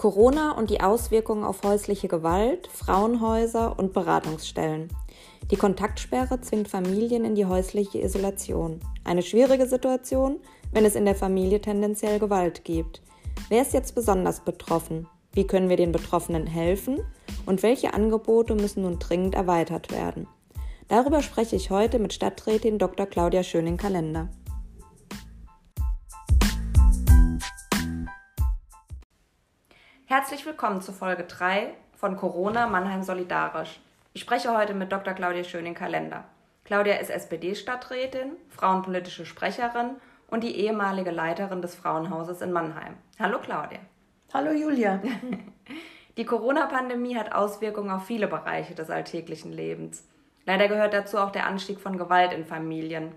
Corona und die Auswirkungen auf häusliche Gewalt, Frauenhäuser und Beratungsstellen. Die Kontaktsperre zwingt Familien in die häusliche Isolation. Eine schwierige Situation, wenn es in der Familie tendenziell Gewalt gibt. Wer ist jetzt besonders betroffen? Wie können wir den Betroffenen helfen? Und welche Angebote müssen nun dringend erweitert werden? Darüber spreche ich heute mit Stadträtin Dr. Claudia Schöning-Kalender. Herzlich willkommen zu Folge 3 von Corona Mannheim Solidarisch. Ich spreche heute mit Dr. Claudia Schöning-Kalender. Claudia ist SPD-Stadträtin, frauenpolitische Sprecherin und die ehemalige Leiterin des Frauenhauses in Mannheim. Hallo Claudia. Hallo Julia. Die Corona-Pandemie hat Auswirkungen auf viele Bereiche des alltäglichen Lebens. Leider gehört dazu auch der Anstieg von Gewalt in Familien.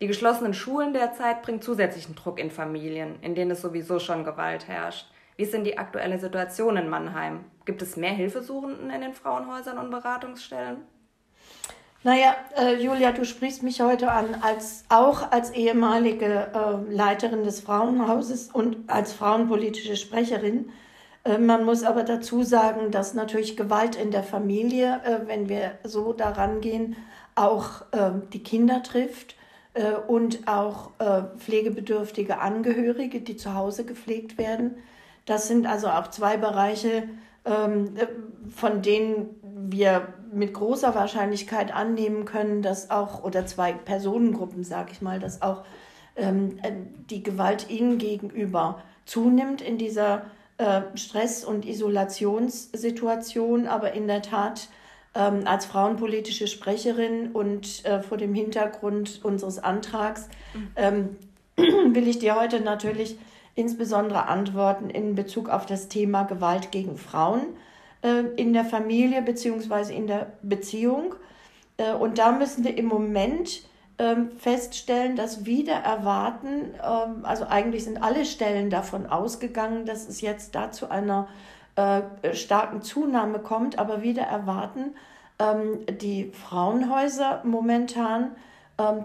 Die geschlossenen Schulen derzeit bringen zusätzlichen Druck in Familien, in denen es sowieso schon Gewalt herrscht. Wie ist denn die aktuelle Situation in Mannheim? Gibt es mehr Hilfesuchenden in den Frauenhäusern und Beratungsstellen? Naja, äh, Julia, du sprichst mich heute an, als auch als ehemalige äh, Leiterin des Frauenhauses und als frauenpolitische Sprecherin. Äh, man muss aber dazu sagen, dass natürlich Gewalt in der Familie, äh, wenn wir so daran gehen, auch äh, die Kinder trifft und auch pflegebedürftige Angehörige, die zu Hause gepflegt werden. Das sind also auch zwei Bereiche, ähm, von denen wir mit großer Wahrscheinlichkeit annehmen können, dass auch, oder zwei Personengruppen, sage ich mal, dass auch ähm, die Gewalt ihnen gegenüber zunimmt in dieser äh, Stress- und Isolationssituation. Aber in der Tat ähm, als frauenpolitische Sprecherin und äh, vor dem Hintergrund unseres Antrags ähm, will ich dir heute natürlich insbesondere Antworten in Bezug auf das Thema Gewalt gegen Frauen äh, in der Familie bzw. in der Beziehung. Äh, und da müssen wir im Moment ähm, feststellen, dass wieder erwarten, ähm, also eigentlich sind alle Stellen davon ausgegangen, dass es jetzt da zu einer äh, starken Zunahme kommt, aber wieder erwarten ähm, die Frauenhäuser momentan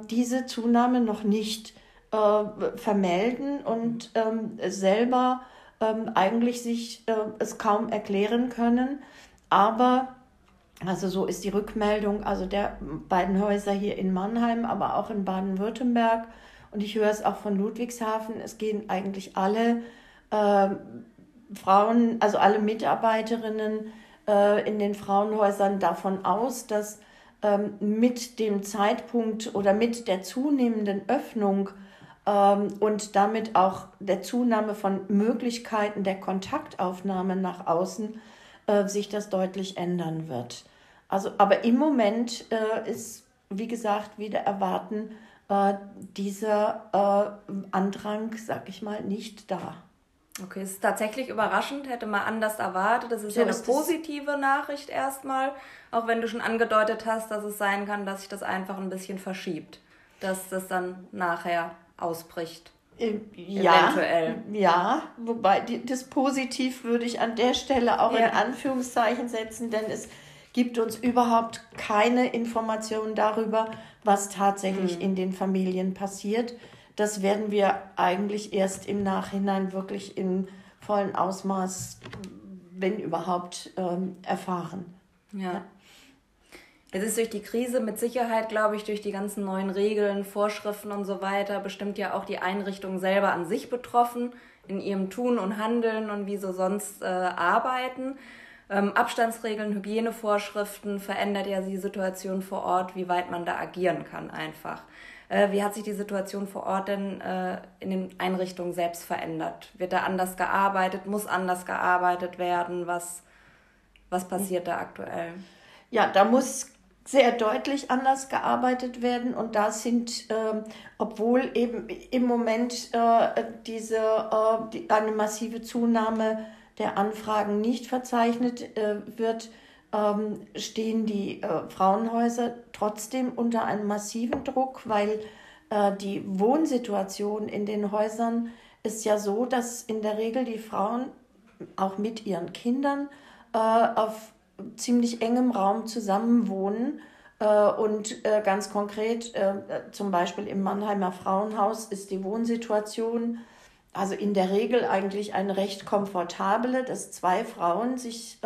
diese Zunahme noch nicht äh, vermelden und ähm, selber ähm, eigentlich sich äh, es kaum erklären können. Aber, also so ist die Rückmeldung, also der beiden Häuser hier in Mannheim, aber auch in Baden-Württemberg. Und ich höre es auch von Ludwigshafen, es gehen eigentlich alle äh, Frauen, also alle Mitarbeiterinnen äh, in den Frauenhäusern davon aus, dass ähm, mit dem Zeitpunkt oder mit der zunehmenden Öffnung und damit auch der Zunahme von Möglichkeiten der Kontaktaufnahme nach außen äh, sich das deutlich ändern wird. Also, aber im Moment äh, ist, wie gesagt, wieder erwarten, äh, dieser äh, Andrang, sag ich mal, nicht da. Okay, es ist tatsächlich überraschend, hätte man anders erwartet. Das ist so ja eine ist positive Nachricht erstmal, auch wenn du schon angedeutet hast, dass es sein kann, dass sich das einfach ein bisschen verschiebt, dass das dann nachher ausbricht. Äh, ja, Eventuell. ja, wobei das Positiv würde ich an der Stelle auch ja. in Anführungszeichen setzen, denn es gibt uns überhaupt keine Informationen darüber, was tatsächlich mhm. in den Familien passiert. Das werden wir eigentlich erst im Nachhinein wirklich in vollem Ausmaß, wenn überhaupt, ähm, erfahren. Ja. ja. Es ist durch die Krise mit Sicherheit, glaube ich, durch die ganzen neuen Regeln, Vorschriften und so weiter, bestimmt ja auch die Einrichtung selber an sich betroffen, in ihrem Tun und Handeln und wie sie sonst äh, arbeiten. Ähm, Abstandsregeln, Hygienevorschriften verändert ja die Situation vor Ort, wie weit man da agieren kann einfach. Äh, wie hat sich die Situation vor Ort denn äh, in den Einrichtungen selbst verändert? Wird da anders gearbeitet? Muss anders gearbeitet werden? Was, was passiert da aktuell? Ja, da muss sehr deutlich anders gearbeitet werden. Und da sind, äh, obwohl eben im Moment äh, diese äh, die, eine massive Zunahme der Anfragen nicht verzeichnet äh, wird, ähm, stehen die äh, Frauenhäuser trotzdem unter einem massiven Druck, weil äh, die Wohnsituation in den Häusern ist ja so, dass in der Regel die Frauen auch mit ihren Kindern auf ziemlich engem Raum zusammenwohnen. Äh, und äh, ganz konkret, äh, zum Beispiel im Mannheimer Frauenhaus ist die Wohnsituation also in der Regel eigentlich eine recht komfortable, dass zwei Frauen sich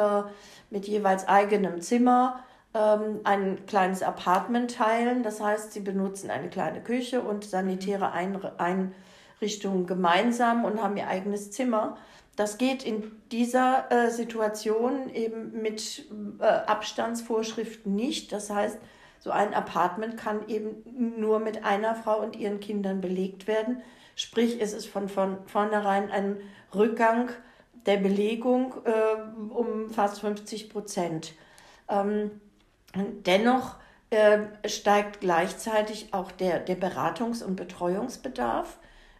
mit jeweils eigenem Zimmer ähm, ein kleines Apartment teilen. Das heißt, sie benutzen eine kleine Küche und sanitäre Einrichtungen gemeinsam und haben ihr eigenes Zimmer. Das geht in dieser äh, Situation eben mit äh, Abstandsvorschriften nicht. Das heißt, so ein Apartment kann eben nur mit einer Frau und ihren Kindern belegt werden. Sprich, es ist von, von vornherein ein Rückgang der Belegung äh, um fast 50 Prozent. Ähm, dennoch äh, steigt gleichzeitig auch der, der Beratungs- und Betreuungsbedarf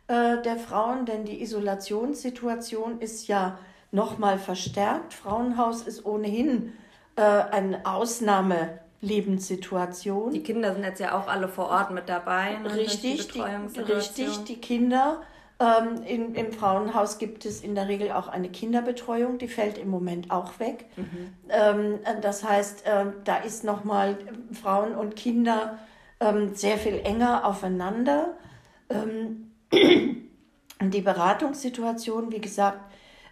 äh, der Frauen, denn die Isolationssituation ist ja nochmal verstärkt. Frauenhaus ist ohnehin äh, eine Ausnahmelebenssituation. Die Kinder sind jetzt ja auch alle vor Ort mit dabei. Ne, richtig, die, richtig, die Kinder. Ähm, in, Im Frauenhaus gibt es in der Regel auch eine Kinderbetreuung, die fällt im Moment auch weg. Mhm. Ähm, das heißt, äh, da ist nochmal Frauen und Kinder ähm, sehr viel enger aufeinander. Ähm, die Beratungssituation, wie gesagt,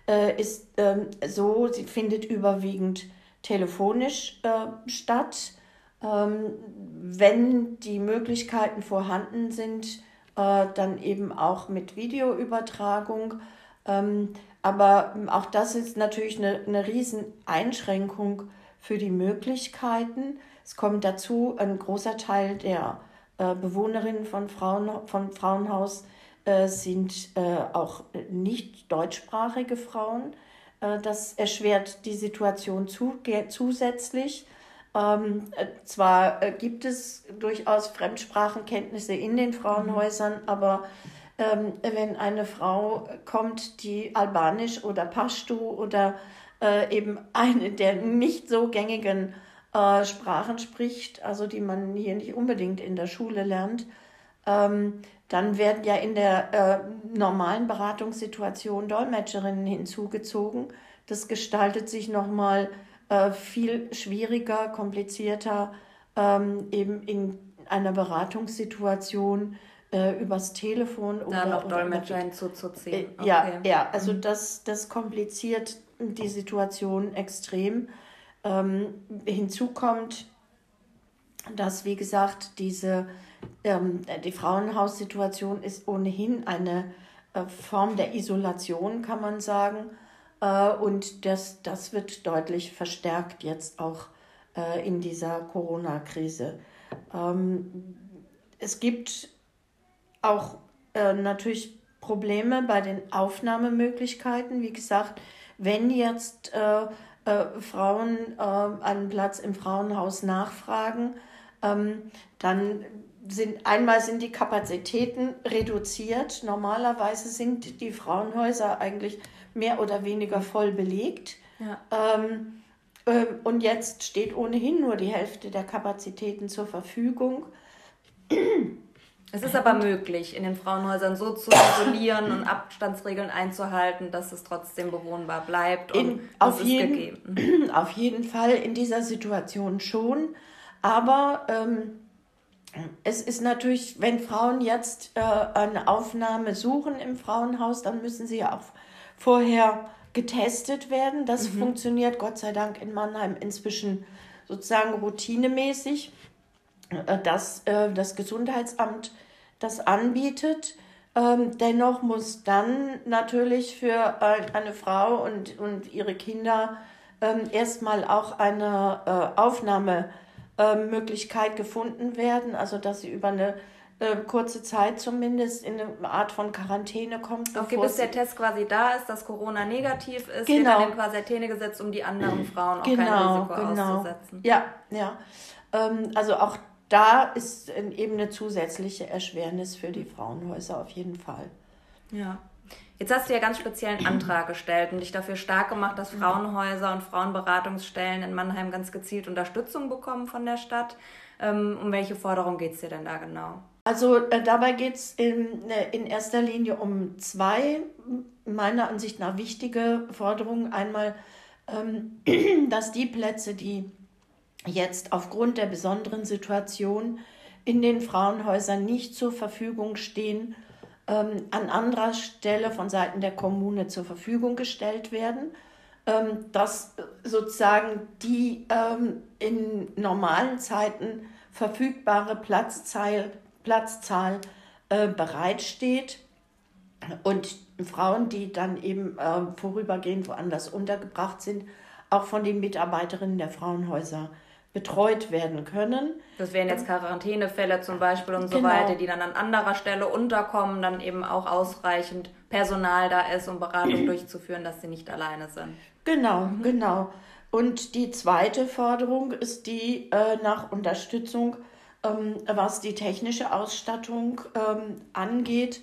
äh, ist ähm, so, sie findet überwiegend telefonisch äh, statt. Ähm, wenn die Möglichkeiten vorhanden sind, äh, dann eben auch mit Videoübertragung. Ähm, aber auch das ist natürlich eine, eine Rieseneinschränkung für die Möglichkeiten. Es kommt dazu, ein großer Teil der Bewohnerinnen von, Frauen, von Frauenhaus sind äh, auch nicht deutschsprachige Frauen. Äh, das erschwert die Situation zu, zusätzlich. Ähm, zwar gibt es durchaus Fremdsprachenkenntnisse in den Frauenhäusern, aber ähm, wenn eine Frau kommt, die Albanisch oder Pashto oder äh, eben eine der nicht so gängigen äh, Sprachen spricht, also die man hier nicht unbedingt in der Schule lernt, ähm, dann werden ja in der äh, normalen Beratungssituation Dolmetscherinnen hinzugezogen. Das gestaltet sich nochmal äh, viel schwieriger, komplizierter, ähm, eben in einer Beratungssituation äh, übers Telefon. Da oder, noch Dolmetscher hinzuzuziehen. Okay. Ja, ja, also mhm. das, das kompliziert die Situation extrem. Ähm, hinzu kommt, dass, wie gesagt, diese ähm, die Frauenhaussituation ist ohnehin eine äh, Form der Isolation, kann man sagen. Äh, und das, das wird deutlich verstärkt jetzt auch äh, in dieser Corona-Krise. Ähm, es gibt auch äh, natürlich Probleme bei den Aufnahmemöglichkeiten. Wie gesagt, wenn jetzt äh, äh, Frauen einen Platz im Frauenhaus nachfragen, ähm, dann sind einmal sind die Kapazitäten reduziert. Normalerweise sind die Frauenhäuser eigentlich mehr oder weniger voll belegt. Ja. Ähm, ähm, und jetzt steht ohnehin nur die Hälfte der Kapazitäten zur Verfügung. Es ist aber möglich, in den Frauenhäusern so zu isolieren und Abstandsregeln einzuhalten, dass es trotzdem bewohnbar bleibt und in, auf, jeden, gegeben. auf jeden Fall in dieser Situation schon. Aber ähm, es ist natürlich, wenn Frauen jetzt äh, eine Aufnahme suchen im Frauenhaus, dann müssen sie ja auch vorher getestet werden. Das mhm. funktioniert Gott sei Dank in Mannheim inzwischen sozusagen routinemäßig, äh, dass äh, das Gesundheitsamt das anbietet. Ähm, dennoch muss dann natürlich für äh, eine Frau und, und ihre Kinder ähm, erstmal auch eine äh, Aufnahme ähm, Möglichkeit gefunden werden, also dass sie über eine äh, kurze Zeit zumindest in eine Art von Quarantäne kommt. Okay, bis der Test quasi da ist, dass Corona negativ ist, genau. wird dann in Quarantäne gesetzt, um die anderen Frauen auch genau, kein Risiko genau. auszusetzen. Ja, ja. Ähm, also auch da ist eben eine zusätzliche Erschwernis für die Frauenhäuser auf jeden Fall. Ja. Jetzt hast du ja ganz speziell einen Antrag gestellt und dich dafür stark gemacht, dass Frauenhäuser und Frauenberatungsstellen in Mannheim ganz gezielt Unterstützung bekommen von der Stadt. Ähm, um welche Forderung geht es dir denn da genau? Also äh, dabei geht es in, äh, in erster Linie um zwei meiner Ansicht nach wichtige Forderungen. Einmal, ähm, dass die Plätze, die jetzt aufgrund der besonderen Situation in den Frauenhäusern nicht zur Verfügung stehen, ähm, an anderer Stelle von Seiten der Kommune zur Verfügung gestellt werden, ähm, dass sozusagen die ähm, in normalen Zeiten verfügbare Platzzahl, Platzzahl äh, bereitsteht und Frauen, die dann eben äh, vorübergehend woanders untergebracht sind, auch von den Mitarbeiterinnen der Frauenhäuser betreut werden können. Das wären jetzt Quarantänefälle zum Beispiel und so genau. weiter, die dann an anderer Stelle unterkommen, dann eben auch ausreichend Personal da ist, um Beratung durchzuführen, dass sie nicht alleine sind. Genau, mhm. genau. Und die zweite Forderung ist die äh, nach Unterstützung, ähm, was die technische Ausstattung ähm, angeht,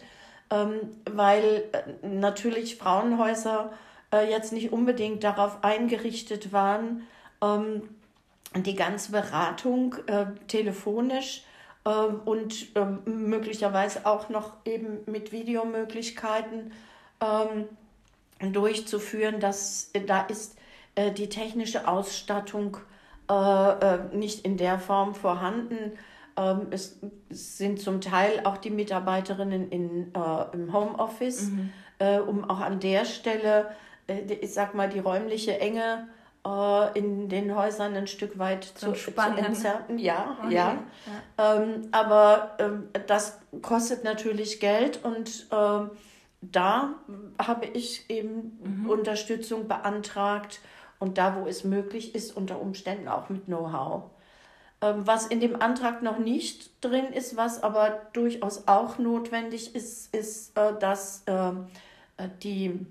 ähm, weil äh, natürlich Frauenhäuser äh, jetzt nicht unbedingt darauf eingerichtet waren, ähm, die ganze Beratung äh, telefonisch äh, und äh, möglicherweise auch noch eben mit Videomöglichkeiten ähm, durchzuführen. Das, da ist äh, die technische Ausstattung äh, äh, nicht in der Form vorhanden. Ähm, es sind zum Teil auch die Mitarbeiterinnen in, im Homeoffice, mhm. um auch an der Stelle, ich sag mal, die räumliche Enge äh, in den Häusern ein Stück weit zu, zu entzerren. Ja, okay. ja. ja. Ähm, aber ähm, das kostet natürlich Geld und ähm, da habe ich eben mhm. Unterstützung beantragt und da, wo es möglich ist, unter Umständen auch mit Know-how. Ähm, was in dem Antrag noch nicht drin ist, was aber durchaus auch notwendig ist, ist, äh, dass ähm, äh, die,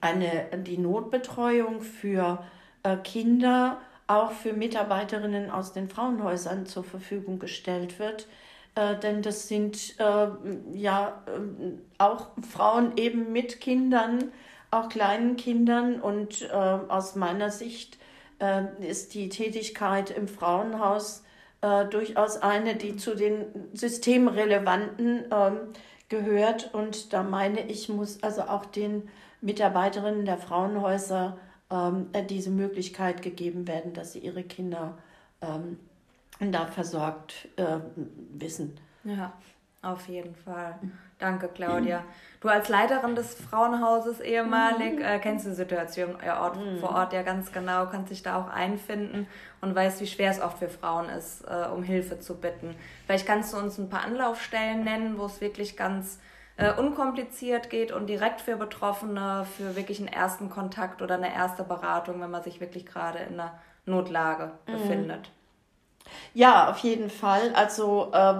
eine, die Notbetreuung für äh, Kinder auch für Mitarbeiterinnen aus den Frauenhäusern zur Verfügung gestellt wird. Äh, denn das sind äh, ja äh, auch Frauen eben mit Kindern, auch kleinen Kindern. Und äh, aus meiner Sicht äh, ist die Tätigkeit im Frauenhaus durchaus eine, die zu den systemrelevanten ähm, gehört. Und da meine ich, muss also auch den Mitarbeiterinnen der Frauenhäuser ähm, äh, diese Möglichkeit gegeben werden, dass sie ihre Kinder ähm, da versorgt äh, wissen. Ja, auf jeden Fall. Danke, Claudia. Du als Leiterin des Frauenhauses ehemalig äh, kennst die Situation Ort, mhm. vor Ort ja ganz genau, kannst dich da auch einfinden und weißt, wie schwer es oft für Frauen ist, äh, um Hilfe zu bitten. Vielleicht kannst du uns ein paar Anlaufstellen nennen, wo es wirklich ganz äh, unkompliziert geht und direkt für Betroffene, für wirklich einen ersten Kontakt oder eine erste Beratung, wenn man sich wirklich gerade in einer Notlage mhm. befindet. Ja, auf jeden Fall. Also äh,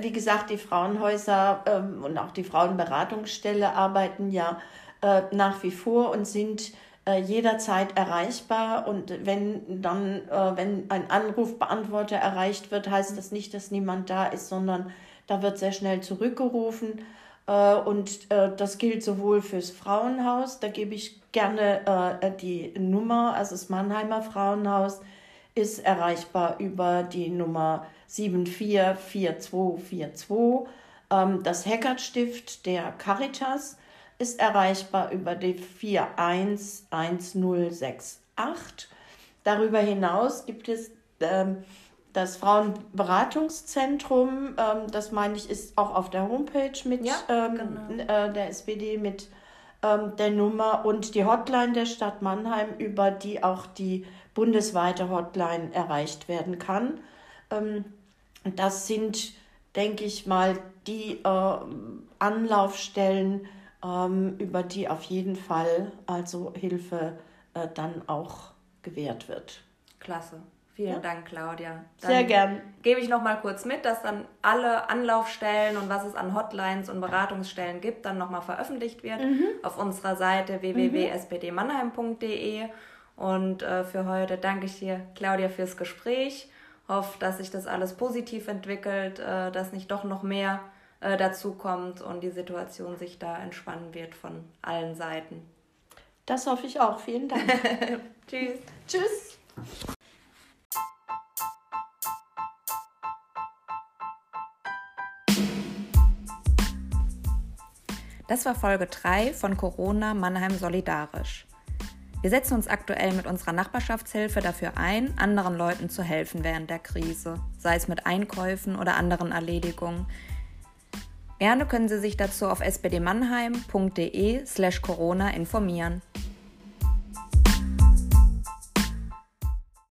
wie gesagt, die Frauenhäuser äh, und auch die Frauenberatungsstelle arbeiten ja äh, nach wie vor und sind äh, jederzeit erreichbar. Und wenn dann, äh, wenn ein Anrufbeantworter erreicht wird, heißt das nicht, dass niemand da ist, sondern da wird sehr schnell zurückgerufen. Äh, und äh, das gilt sowohl fürs Frauenhaus, da gebe ich gerne äh, die Nummer, also das Mannheimer Frauenhaus ist erreichbar über die Nummer 744242. Ähm, das Heckertstift der Caritas ist erreichbar über die 411068. Darüber hinaus gibt es ähm, das Frauenberatungszentrum, ähm, das meine ich, ist auch auf der Homepage mit ja, ähm, genau. äh, der SPD mit ähm, der Nummer und die Hotline der Stadt Mannheim, über die auch die bundesweite Hotline erreicht werden kann. Ähm, das sind, denke ich mal, die äh, Anlaufstellen, ähm, über die auf jeden Fall also Hilfe äh, dann auch gewährt wird. Klasse. Vielen ja. Dank, Claudia. Dann Sehr gern. Gebe ich noch mal kurz mit, dass dann alle Anlaufstellen und was es an Hotlines und Beratungsstellen gibt, dann noch mal veröffentlicht wird mhm. auf unserer Seite www.spdmannheim.de. Und äh, für heute danke ich dir, Claudia, fürs Gespräch. Hoffe, dass sich das alles positiv entwickelt, äh, dass nicht doch noch mehr äh, dazu kommt und die Situation sich da entspannen wird von allen Seiten. Das hoffe ich auch. Vielen Dank. Tschüss. Tschüss. Das war Folge 3 von Corona Mannheim Solidarisch. Wir setzen uns aktuell mit unserer Nachbarschaftshilfe dafür ein, anderen Leuten zu helfen während der Krise, sei es mit Einkäufen oder anderen Erledigungen. Gerne können Sie sich dazu auf spdmannheim.de slash corona informieren.